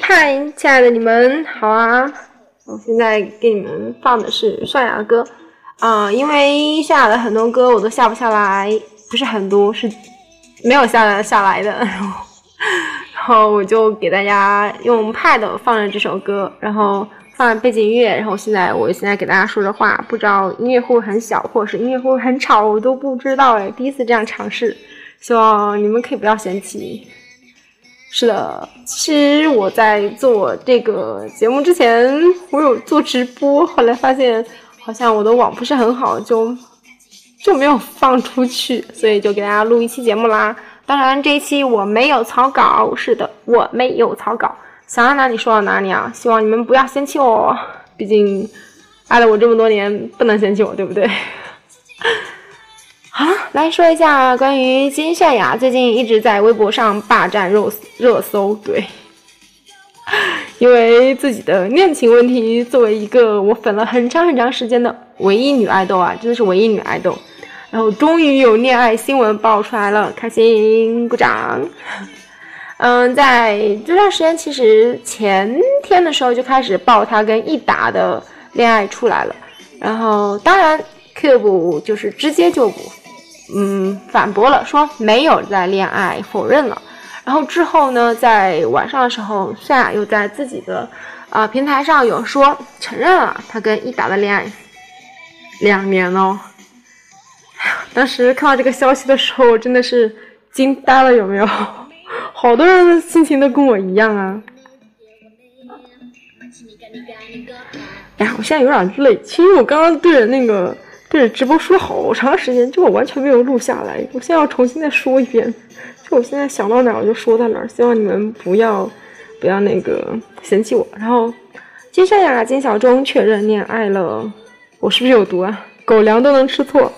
嗨，亲爱的你们好啊！我现在给你们放的是刷牙歌啊，因为下的很多歌我都下不下来，不是很多，是没有下下来的。然后，我就给大家用 Pad 放了这首歌，然后放背景音乐。然后现在我现在给大家说的话，不知道音乐会不会很小，或者是音乐会不会很吵，我都不知道哎，第一次这样尝试，希望你们可以不要嫌弃。是的，其实我在做这个节目之前，我有做直播，后来发现好像我的网不是很好，就就没有放出去，所以就给大家录一期节目啦。当然这一期我没有草稿，是的，我没有草稿，想到哪里说到哪里啊！希望你们不要嫌弃我，毕竟爱了我这么多年，不能嫌弃我，对不对？好，来说一下关于金泫雅最近一直在微博上霸占热热搜，对，因为自己的恋情问题，作为一个我粉了很长很长时间的唯一女爱豆啊，真的是唯一女爱豆，然后终于有恋爱新闻爆出来了，开心，鼓掌。嗯，在这段时间，其实前天的时候就开始爆她跟易达的恋爱出来了，然后当然 Cube 就是直接就。嗯，反驳了，说没有在恋爱，否认了。然后之后呢，在晚上的时候，泫雅又在自己的啊平台上有说承认了他跟伊达的恋爱两年哦。当时看到这个消息的时候，我真的是惊呆了，有没有？好多人的心情都跟我一样啊。哎呀，我现在有点累，其实我刚刚对着那个。对直播说好长时间，就我完全没有录下来。我现在要重新再说一遍，就我现在想到哪儿我就说到哪儿。希望你们不要不要那个嫌弃我。然后金善雅、金小钟确认恋爱了，我是不是有毒啊？狗粮都能吃错。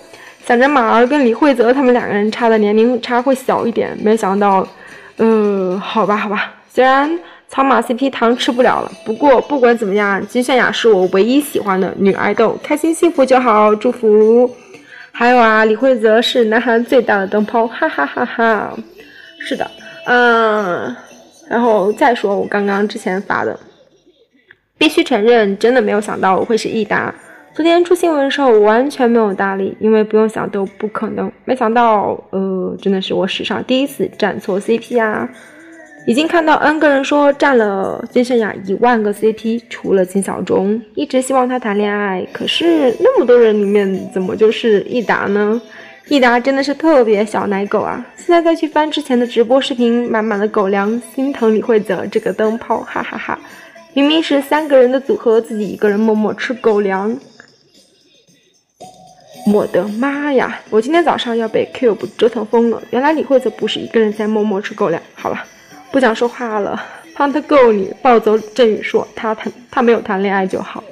想着马儿跟李慧泽他们两个人差的年龄差会小一点，没想到，呃，好吧好吧，虽然。草马 CP 糖吃不了了，不过不管怎么样，金泫雅是我唯一喜欢的女爱豆，开心幸福就好，祝福。还有啊，李慧泽是南韩最大的灯泡，哈哈哈哈。是的，嗯，然后再说我刚刚之前发的，必须承认，真的没有想到我会是益达。昨天出新闻的时候，我完全没有搭理，因为不用想都不可能。没想到，呃，真的是我史上第一次站错 CP 啊。已经看到 N 个人说占了金泫雅一万个 CP，除了金小钟，一直希望他谈恋爱。可是那么多人里面，怎么就是易达呢？易达真的是特别小奶狗啊！现在再去翻之前的直播视频，满满的狗粮，心疼李慧泽这个灯泡，哈哈哈！明明是三个人的组合，自己一个人默默吃狗粮。我的妈呀！我今天早上要被 Cube 折腾疯了。原来李慧泽不是一个人在默默吃狗粮。好了。不想说话了，胖他够你抱走振宇硕，他谈他没有谈恋爱就好。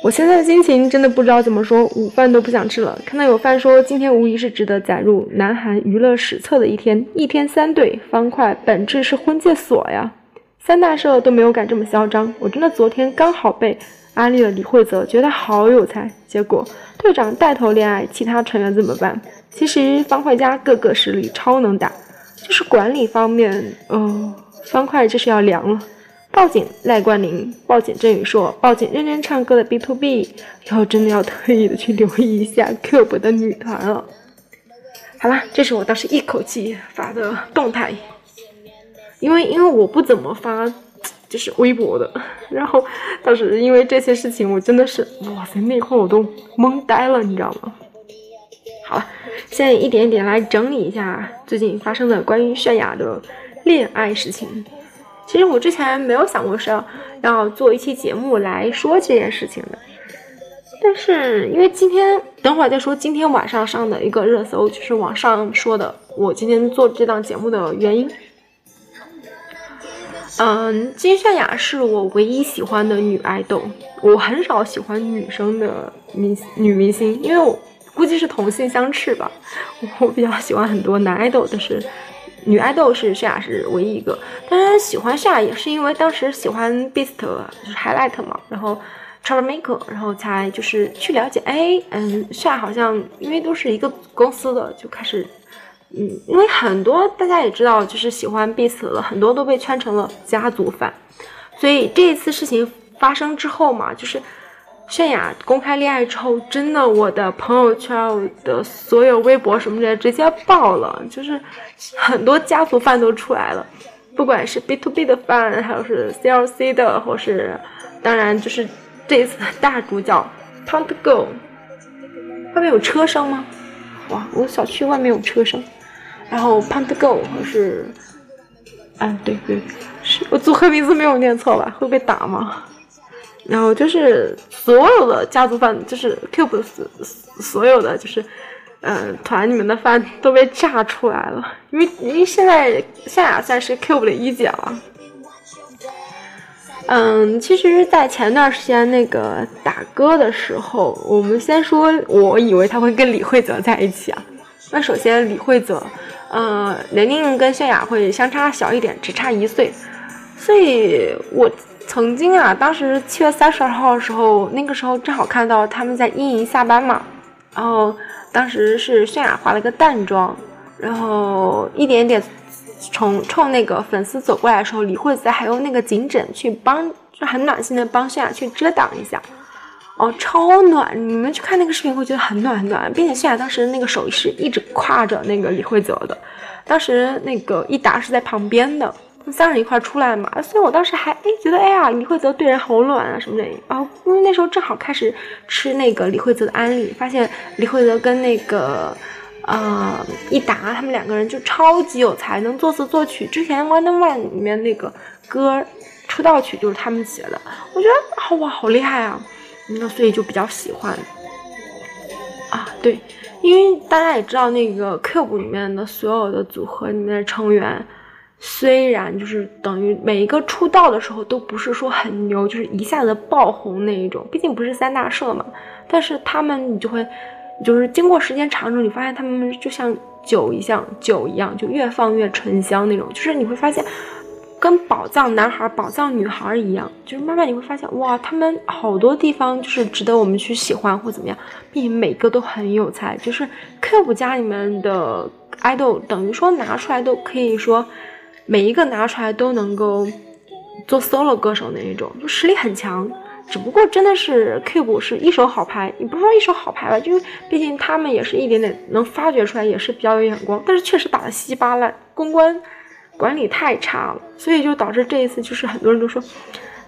我现在的心情真的不知道怎么说，午饭都不想吃了。看到有饭说今天无疑是值得载入南韩娱乐史册的一天，一天三对方块，本质是婚介所呀。三大社都没有敢这么嚣张，我真的昨天刚好被安利了李慧泽，觉得好有才。结果队长带头恋爱，其他成员怎么办？其实方块家个个实力超能打。就是管理方面，嗯，方块这是要凉了。报警赖冠霖，报警郑宇硕，报警认真唱歌的 B to B，以后真的要特意的去留意一下 Cube 的女团了。好啦，这是我当时一口气发的动态，因为因为我不怎么发，就是微博的。然后当时因为这些事情，我真的是哇塞，那会儿我都懵呆了，你知道吗？好了。现在一点一点来整理一下最近发生的关于泫雅的恋爱事情。其实我之前没有想过是要要做一期节目来说这件事情的，但是因为今天等会儿再说，今天晚上上的一个热搜就是网上说的我今天做这档节目的原因。嗯，金泫雅是我唯一喜欢的女爱豆，我很少喜欢女生的明女明星，因为我。估计是同性相斥吧，我比较喜欢很多男爱豆，但是女爱豆是夏雅是唯一一个。当然喜欢夏雅也是因为当时喜欢 Beast 就是 Highlight 嘛，然后 Troublemaker，然后才就是去了解，哎，嗯，夏好像因为都是一个公司的，就开始嗯，因为很多大家也知道，就是喜欢 Beast 的很多都被圈成了家族犯，所以这一次事情发生之后嘛，就是泫雅公开恋爱之后，真的我的朋友圈我的所有微博什么的直接爆了，就是很多家族饭都出来了，不管是 B to B 的饭，还有是 C L C 的，或是当然就是这一次的大主角 p o n t Go，外面有车声吗？哇，我小区外面有车声。然后 Pant Go 或是，嗯，对对，是我组合名字没有念错吧？会被打吗？然后就是所有的家族饭，就是 Cube 所所有的就是，嗯，团里面的饭都被炸出来了。因为因为现在夏亚算是 Cube 的一姐了。嗯，其实，在前段时间那个打歌的时候，我们先说，我以为他会跟李慧泽在一起啊。那首先，李慧泽。嗯，年龄跟泫雅会相差小一点，只差一岁，所以我曾经啊，当时七月三十二号的时候，那个时候正好看到他们在一营下班嘛，然后当时是泫雅化了个淡妆，然后一点点从冲那个粉丝走过来的时候，李慧子还用那个颈枕去帮，就很暖心的帮泫雅去遮挡一下。哦，超暖！你们去看那个视频会觉得很暖很暖，并且泫雅当时那个手是一直挎着那个李慧泽的，当时那个一达是在旁边的，三人一块出来嘛，所以我当时还哎觉得哎呀李慧泽对人好暖啊什么的，然后因为那时候正好开始吃那个李慧泽的安利，发现李慧泽跟那个呃一达他们两个人就超级有才，能作词作曲，之前《Wonder Man》里面那个歌出道曲就是他们写的，我觉得哇好厉害啊！那所以就比较喜欢啊，对，因为大家也知道那个 Cube 里面的所有的组合里面的成员，虽然就是等于每一个出道的时候都不是说很牛，就是一下子爆红那一种，毕竟不是三大社嘛。但是他们你就会，就是经过时间长之后，你发现他们就像酒一样，酒一样，就越放越醇香那种，就是你会发现。跟宝藏男孩、宝藏女孩一样，就是慢慢你会发现，哇，他们好多地方就是值得我们去喜欢或怎么样，并且每个都很有才。就是 Cube 家里面的 idol，等于说拿出来都可以说，每一个拿出来都能够做 solo 歌手那一种，就实力很强。只不过真的是 Cube 是一手好牌，你不是说一手好牌吧？就是毕竟他们也是一点点能发掘出来，也是比较有眼光，但是确实打的稀巴烂，公关。管理太差了，所以就导致这一次就是很多人都说，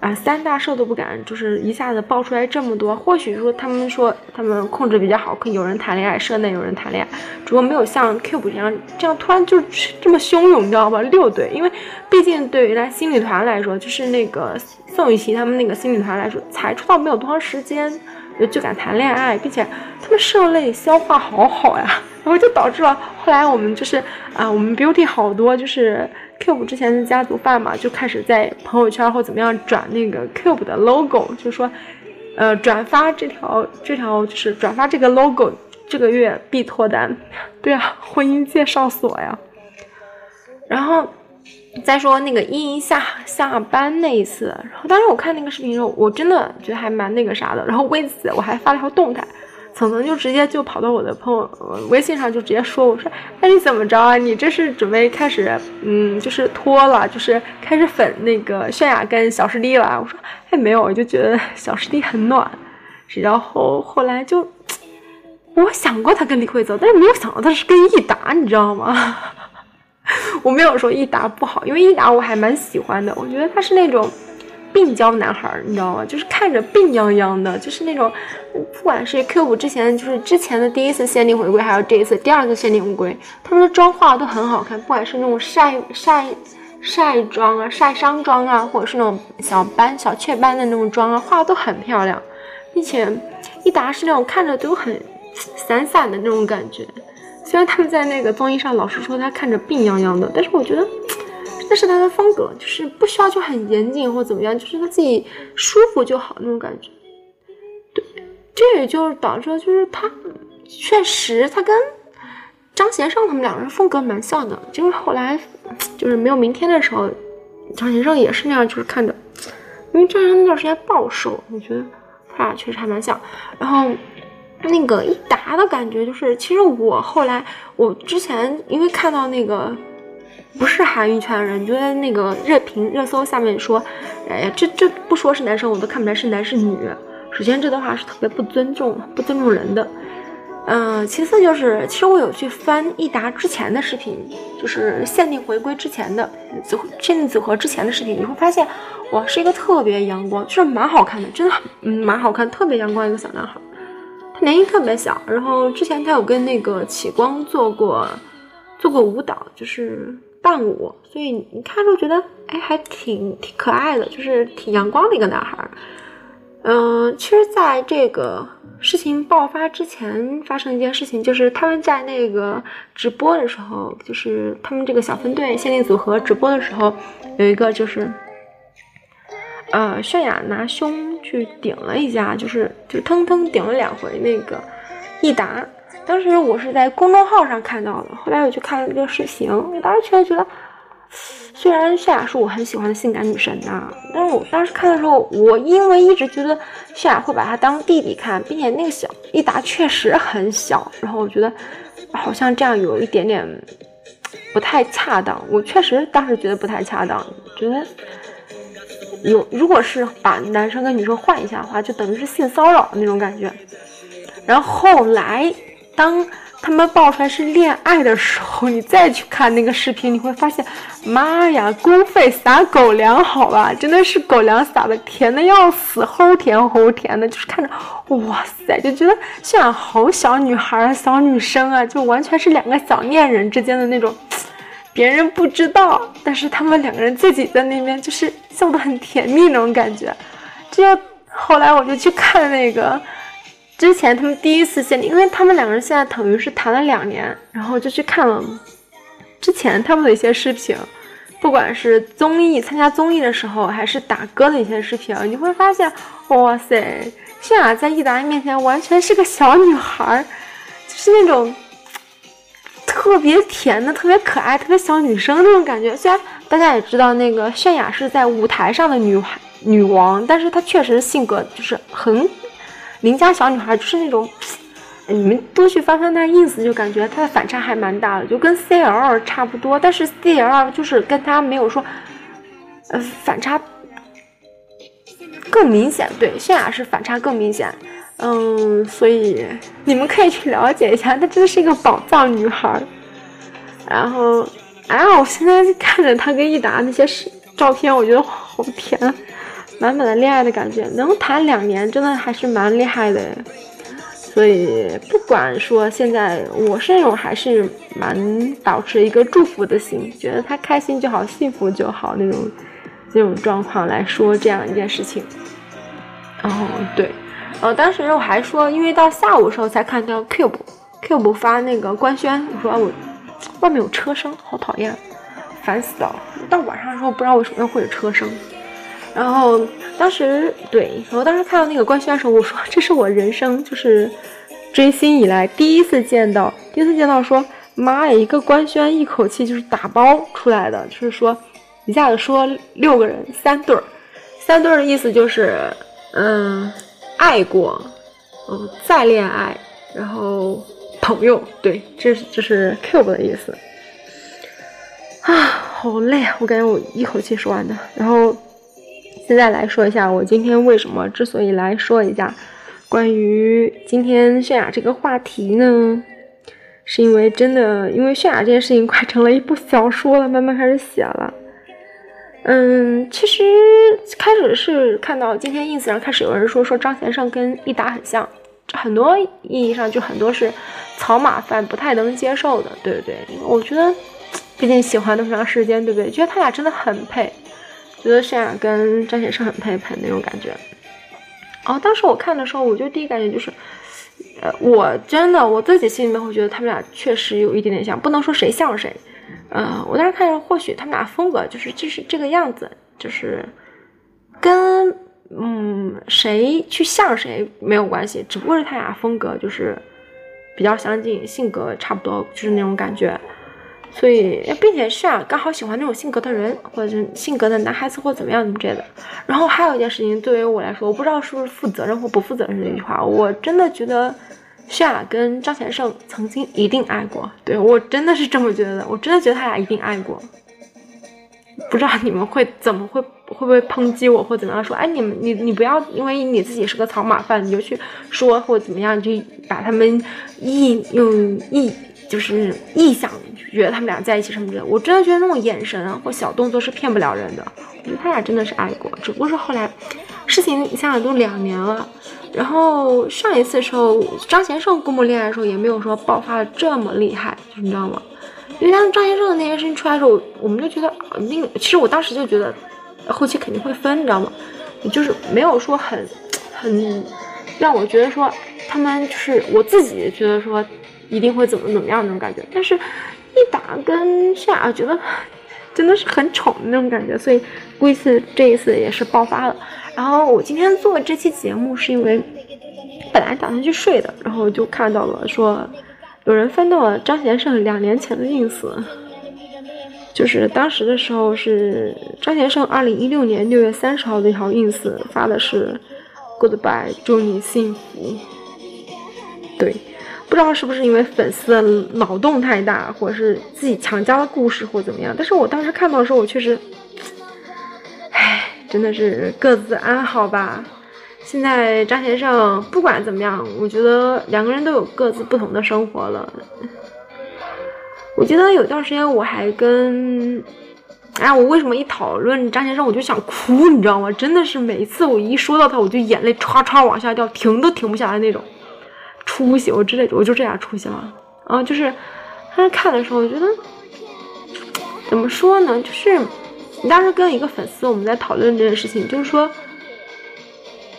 啊，三大社都不敢，就是一下子爆出来这么多。或许说他们说他们控制比较好，可有人谈恋爱，社内有人谈恋爱，只不过没有像 Cube 一样这样突然就这么汹涌，你知道吧？六队，因为毕竟对于来新女团来说，就是那个宋雨琦他们那个新女团来说，才出道没有多长时间，就敢谈恋爱，并且他们社内消化好好呀。然后就导致了后来我们就是啊，我们 Beauty 好多就是 Cube 之前的家族饭嘛，就开始在朋友圈或怎么样转那个 Cube 的 logo，就说，呃，转发这条这条就是转发这个 logo，这个月必脱单。对啊，婚姻介绍所呀。然后再说那个依依下下班那一次，然后当时我看那个视频的时候，我真的觉得还蛮那个啥的。然后为此我还发了条动态。层层就直接就跑到我的朋友微信上，就直接说：“我说，那你怎么着啊？你这是准备开始，嗯，就是脱了，就是开始粉那个泫雅跟小师弟了？”我说：“哎，没有，我就觉得小师弟很暖。”然后后来就，我想过他跟李慧泽，但是没有想到他是跟益达，你知道吗？我没有说益达不好，因为益达我还蛮喜欢的，我觉得他是那种。病娇男孩，你知道吗？就是看着病殃殃的，就是那种，不管是 Q 五之前，就是之前的第一次限定回归，还有这一次第二次限定回归，他们的妆化都很好看，不管是那种晒晒晒妆啊、晒伤妆啊，或者是那种小斑、小雀斑的那种妆啊，画的都很漂亮，并且一达是那种看着都很散散的那种感觉。虽然他们在那个综艺上老是说他看着病殃殃的，但是我觉得。那是他的风格，就是不需要就很严谨或怎么样，就是他自己舒服就好那种感觉。对，这也就是导致，就是他确实他跟张贤胜他们两个人风格蛮像的。就是后来就是没有明天的时候，张贤胜也是那样，就是看着，因为张贤胜那段时间暴瘦，我觉得他俩确实还蛮像。然后那个一达的感觉，就是其实我后来我之前因为看到那个不是韩娱圈的人，就在那个热评热搜下面说，哎呀，这这不说是男生，我都看不出来是男是女。首先这段话是特别不尊重、不尊重人的。嗯，其次就是，其实我有去翻益达之前的视频，就是限定回归之前的组限定组合之前的视频，你会发现，哇，是一个特别阳光，就是蛮好看的，真的，嗯，蛮好看，特别阳光一个小男孩。他年龄特别小，然后之前他有跟那个启光做过做过舞蹈，就是伴舞，所以你看着觉得，哎，还挺挺可爱的，就是挺阳光的一个男孩。嗯，其实在这个。事情爆发之前发生一件事情，就是他们在那个直播的时候，就是他们这个小分队限定组合直播的时候，有一个就是，呃，泫雅拿胸去顶了一下，就是就腾腾顶了两回那个益达。当时我是在公众号上看到的，后来我去看了这个视频，我当时确实觉得。虽然泫雅是我很喜欢的性感女神呐，但是我当时看的时候，我因为一直觉得泫雅会把她当弟弟看，并且那个小益达确实很小，然后我觉得好像这样有一点点不太恰当。我确实当时觉得不太恰当，觉得有如果是把男生跟女生换一下的话，就等于是性骚扰的那种感觉。然后后来当。他们爆出来是恋爱的时候，你再去看那个视频，你会发现，妈呀，公费撒狗粮，好吧，真的是狗粮撒的甜的要死，齁甜齁甜的，就是看着，哇塞，就觉得像好小女孩、小女生啊，就完全是两个小恋人之间的那种，别人不知道，但是他们两个人自己在那边就是笑得很甜蜜那种感觉。这后来我就去看那个。之前他们第一次见，因为他们两个人现在等于是谈了两年，然后就去看了之前他们的一些视频，不管是综艺参加综艺的时候，还是打歌的一些视频，你会发现，哇塞，泫雅在易达面前完全是个小女孩，就是那种特别甜的、特别可爱、特别小女生那种感觉。虽然大家也知道那个泫雅是在舞台上的女女王，但是她确实性格就是很。邻家小女孩就是那种，你们多去翻翻那 ins，就感觉她的反差还蛮大的，就跟 cl 差不多，但是 cl 就是跟她没有说，呃，反差更明显。对，泫雅是反差更明显，嗯，所以你们可以去了解一下，她真的是一个宝藏女孩。然后，哎呀，我现在看着她跟益达那些照片，我觉得好甜。满满的恋爱的感觉，能谈两年，真的还是蛮厉害的。所以不管说现在，我是那种还是蛮保持一个祝福的心，觉得他开心就好，幸福就好那种那种状况来说这样一件事情。然后对，呃，当时我还说，因为到下午的时候才看到 Cube，Cube 发那个官宣，我说我外面有车声，好讨厌，烦死了。到晚上的时候不知道为什么会有车声。然后当时对，然后当时看到那个官宣的时候，我说这是我人生就是追星以来第一次见到，第一次见到说妈呀，一个官宣一口气就是打包出来的，就是说一下子说六个人三对儿，三对儿的意思就是嗯爱过，嗯再恋爱，然后朋友，对，这是这是 Cube 的意思 啊，好累啊，我感觉我一口气说完的，然后。现在来说一下，我今天为什么之所以来说一下关于今天泫雅这个话题呢？是因为真的，因为泫雅这件事情快成了一部小说了，慢慢开始写了。嗯，其实开始是看到今天 ins 上开始有人说说张贤胜跟益达很像，很多意义上就很多是草马饭不太能接受的，对不对？我觉得，毕竟喜欢那么长时间，对不对？觉得他俩真的很配。觉得泫雅跟张显生很配配那种感觉，哦当时我看的时候，我就第一感觉就是，呃，我真的我自己心里面会觉得他们俩确实有一点点像，不能说谁像谁，呃，我当时看着或许他们俩风格就是就是这个样子，就是跟嗯谁去像谁没有关系，只不过是他俩风格就是比较相近，性格差不多，就是那种感觉。所以，并且是啊，刚好喜欢那种性格的人，或者是性格的男孩子，或怎么样怎么之类的。然后还有一件事情，对于我来说，我不知道是不是负责任或不负责任这句话，我真的觉得夏跟张贤胜曾经一定爱过，对我真的是这么觉得，我真的觉得他俩一定爱过。不知道你们会怎么会会不会抨击我或怎么样说？哎，你们你你不要因为你自己是个草马饭，你就去说或怎么样，就把他们一用一就是臆想觉得他们俩在一起什么的。我真的觉得那种眼神或小动作是骗不了人的。我觉得他俩真的是爱过，只不过是后来事情想想都两年了。然后上一次的时候，张贤胜公布恋爱的时候也没有说爆发的这么厉害，你知道吗？因为当时张贤胜的那件事情出来的时候，我们就觉得，那个其实我当时就觉得，后期肯定会分，你知道吗？就是没有说很很让我觉得说他们就是我自己觉得说一定会怎么怎么样那种感觉。但是，一打跟下觉得真的是很宠的那种感觉，所以估计这一次也是爆发了。然后我今天做这期节目是因为本来打算去睡的，然后就看到了说。有人翻到了张贤胜两年前的 ins，就是当时的时候是张贤胜二零一六年六月三十号的一条 ins 发的是 Goodbye，祝你幸福。不知道是不是因为粉丝的脑洞太大，或者是自己强加的故事或怎么样，但是我当时看到的时候，我确实，唉，真的是各自安好吧。现在张先生不管怎么样，我觉得两个人都有各自不同的生活了。我记得有段时间我还跟，哎，我为什么一讨论张先生我就想哭，你知道吗？真的是每一次我一说到他，我就眼泪唰唰往下掉，停都停不下来那种出息。我之类，我就这样出息了。啊，就是他看的时候，我觉得怎么说呢？就是你当时跟一个粉丝我们在讨论这件事情，就是说。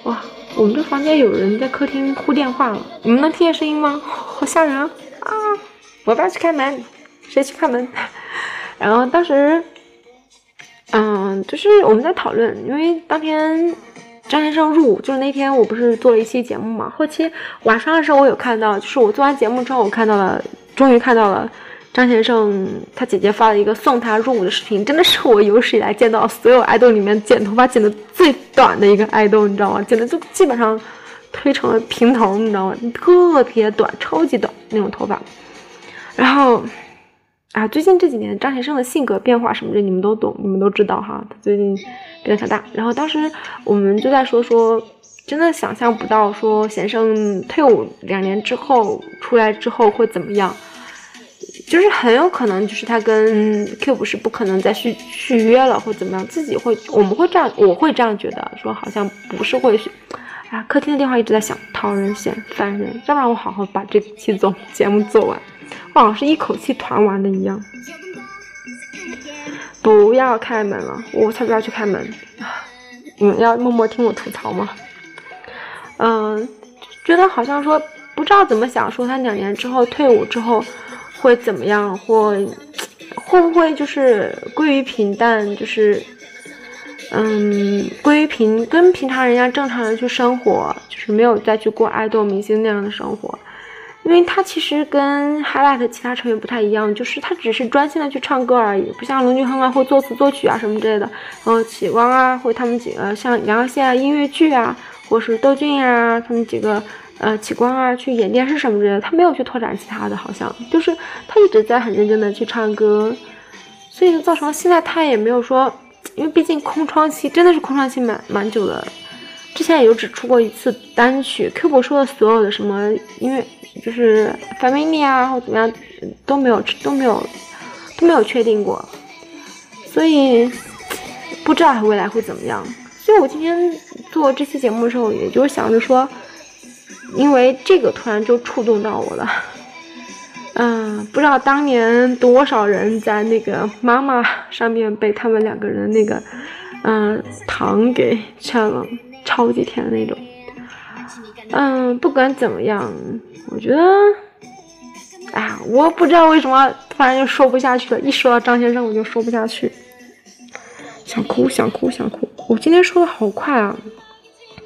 哇，我们这房间有人在客厅呼电话了，你们能听见声音吗？好吓人啊！啊，我爸去开门，谁去开门？然后当时，嗯，就是我们在讨论，因为当天张先生入伍，就是那天我不是做了一期节目嘛，后期晚上的时候我有看到，就是我做完节目之后，我看到了，终于看到了。张先生他姐姐发了一个送他入伍的视频，真的是我有史以来见到所有爱豆里面剪头发剪的最短的一个爱豆，你知道吗？剪的就基本上推成了平头，你知道吗？特别短，超级短那种头发。然后啊，最近这几年张先生的性格变化什么的，你们都懂，你们都知道哈。他最近变得很大。然后当时我们就在说说，真的想象不到说贤生退伍两年之后出来之后会怎么样。就是很有可能，就是他跟 Q 是不可能再续续约了，或怎么样，自己会，我们会这样，我会这样觉得，说好像不是会续。啊，客厅的电话一直在响，讨人嫌，烦人，要不然我好好把这期总节目做完，好像是一口气团完的一样。不要开门了，我才不要去开门。你们要默默听我吐槽吗？嗯，觉得好像说不知道怎么想，说他两年之后退伍之后。会怎么样？或会不会就是归于平淡？就是，嗯，归于平，跟平常人家正常人去生活，就是没有再去过爱豆明星那样的生活。因为他其实跟 Highlight 其他成员不太一样，就是他只是专心的去唱歌而已，不像龙俊亨啊，会作词作曲啊什么之类的。然后启光啊，或他们几个像杨洋线啊音乐剧啊，或是窦俊啊，他们几个。呃，启光啊，去演电视什么之类的，他没有去拓展其他的，好像就是他一直在很认真的去唱歌，所以就造成了现在他也没有说，因为毕竟空窗期真的是空窗期蛮蛮久的，之前也就只出过一次单曲，Q 博说的所有的什么音乐就是 family 啊或怎么样都没有都没有都没有确定过，所以不知道他未来会怎么样。所以我今天做这期节目的时候，也就是想着说。因为这个突然就触动到我了，嗯，不知道当年多少人在那个妈妈上面被他们两个人那个，嗯，糖给呛了，超级甜的那种。嗯，不管怎么样，我觉得，哎呀，我不知道为什么突然就说不下去了，一说到张先生我就说不下去，想哭想哭想哭。我今天说的好快啊，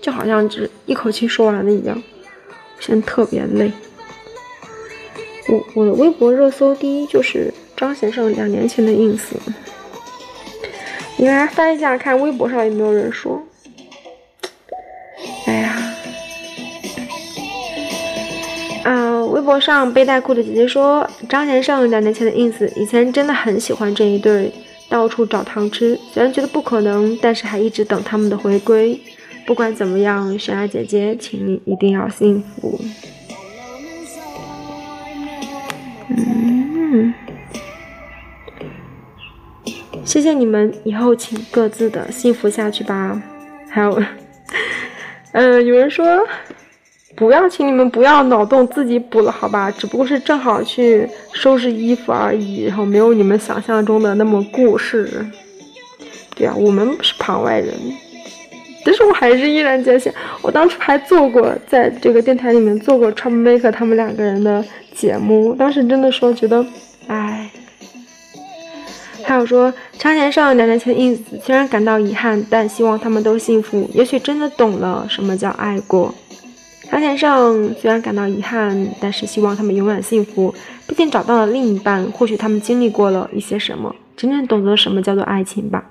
就好像只一口气说完了一样。现在特别累。我我的微博热搜第一就是张先生两年前的 ins。你来翻一下看微博上有没有人说。哎呀，啊，微博上背带裤的姐姐说，张先生两年前的 ins，以前真的很喜欢这一对，到处找糖吃，虽然觉得不可能，但是还一直等他们的回归。不管怎么样，山雅姐姐，请你一定要幸福。嗯，谢谢你们，以后请各自的幸福下去吧。还有，嗯，有人说。不要，请你们不要脑洞自己补了，好吧？只不过是正好去收拾衣服而已，然后没有你们想象中的那么故事。对啊，我们是旁外人，但是我还是依然坚信，我当初还做过在这个电台里面做过 Troublemaker 他们两个人的节目，当时真的说觉得，唉。还有说张先生两年前的 ins，虽然感到遗憾，但希望他们都幸福。也许真的懂了什么叫爱过。张先生虽然感到遗憾，但是希望他们永远幸福。毕竟找到了另一半，或许他们经历过了一些什么，真正懂得什么叫做爱情吧。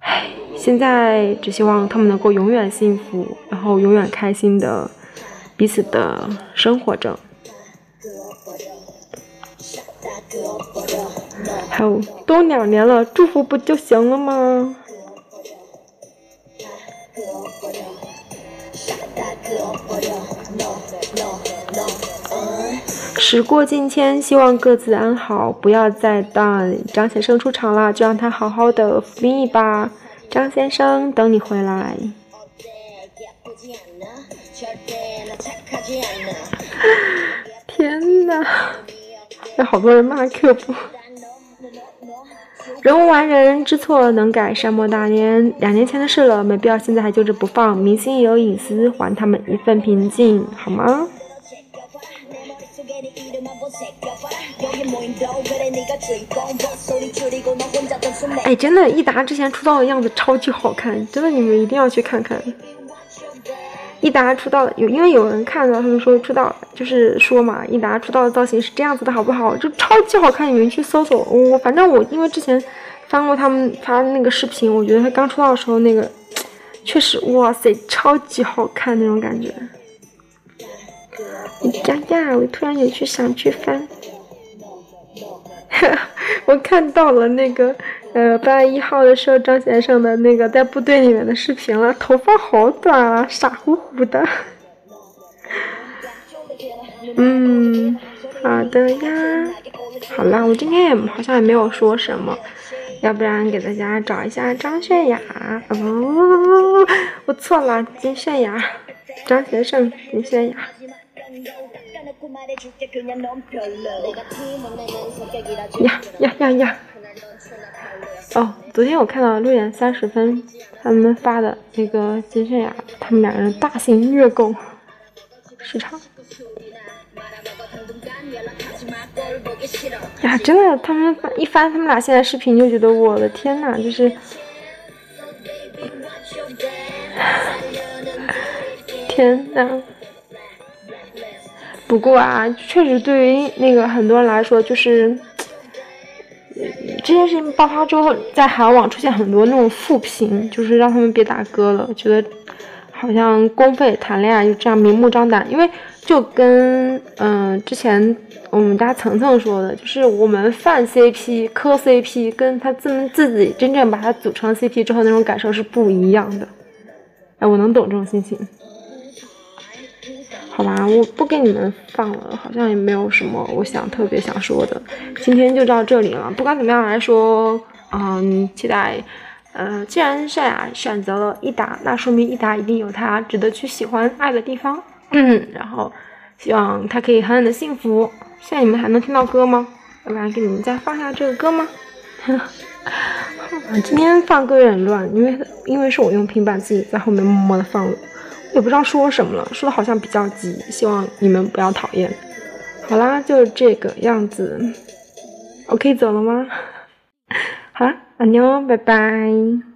唉，现在只希望他们能够永远幸福，然后永远开心的彼此的生活着。还有，都两年了，祝福不就行了吗？时过境迁，希望各自安好，不要再等张先生出场了，就让他好好的服役吧。张先生，等你回来。天哪，有好多人骂 Q 不？人无完人，知错能改，善莫大焉。两年前的事了，没必要现在还揪着不放。明星也有隐私，还他们一份平静，好吗？哎，真的，益达之前出道的样子超级好看，真的，你们一定要去看看。益达出道有，因为有人看到他们说出道，就是说嘛，益达出道的造型是这样子的，好不好？就超级好看，你们去搜搜。我反正我因为之前翻过他们发的那个视频，我觉得他刚出道的时候那个确实，哇塞，超级好看那种感觉。呀呀，我突然有去想去翻，我看到了那个。呃，八月一号的时候，张先生的那个在部队里面的视频了，头发好短啊，傻乎乎的。嗯，好的呀。好啦，我今天也好像也没有说什么，要不然给大家找一下张炫雅。不不不不不，我错了，金炫雅，张先生，金炫雅。呀呀呀呀！哦，昨天我看到六点三十分他们发的那个金泫雅他们两个人大型虐狗市场。呀，真的，他们一翻他们俩现在视频，就觉得我的天呐，就是天呐。不过啊，确实对于那个很多人来说，就是。这件事情爆发之后，在海网出现很多那种负评，就是让他们别打歌了，觉得好像公费谈恋爱就这样明目张胆。因为就跟嗯之前我们家层层说的，就是我们泛 CP 磕 CP，跟他自自己真正把它组成 CP 之后那种感受是不一样的。哎，我能懂这种心情。好吧，我不给你们放了，好像也没有什么我想特别想说的，今天就到这里了。不管怎么样来说，嗯，期待，呃，既然善雅选择了益达，那说明益达一定有他值得去喜欢爱的地方。嗯，然后希望他可以狠狠的幸福。现在你们还能听到歌吗？要不然给你们再放下这个歌吗？今天放歌有点乱，因为因为是我用平板自己在后面默默的放的。也不知道说什么了，说的好像比较急，希望你们不要讨厌。好啦，就是这个样子，我可以走了吗？好啦，阿妞，拜拜。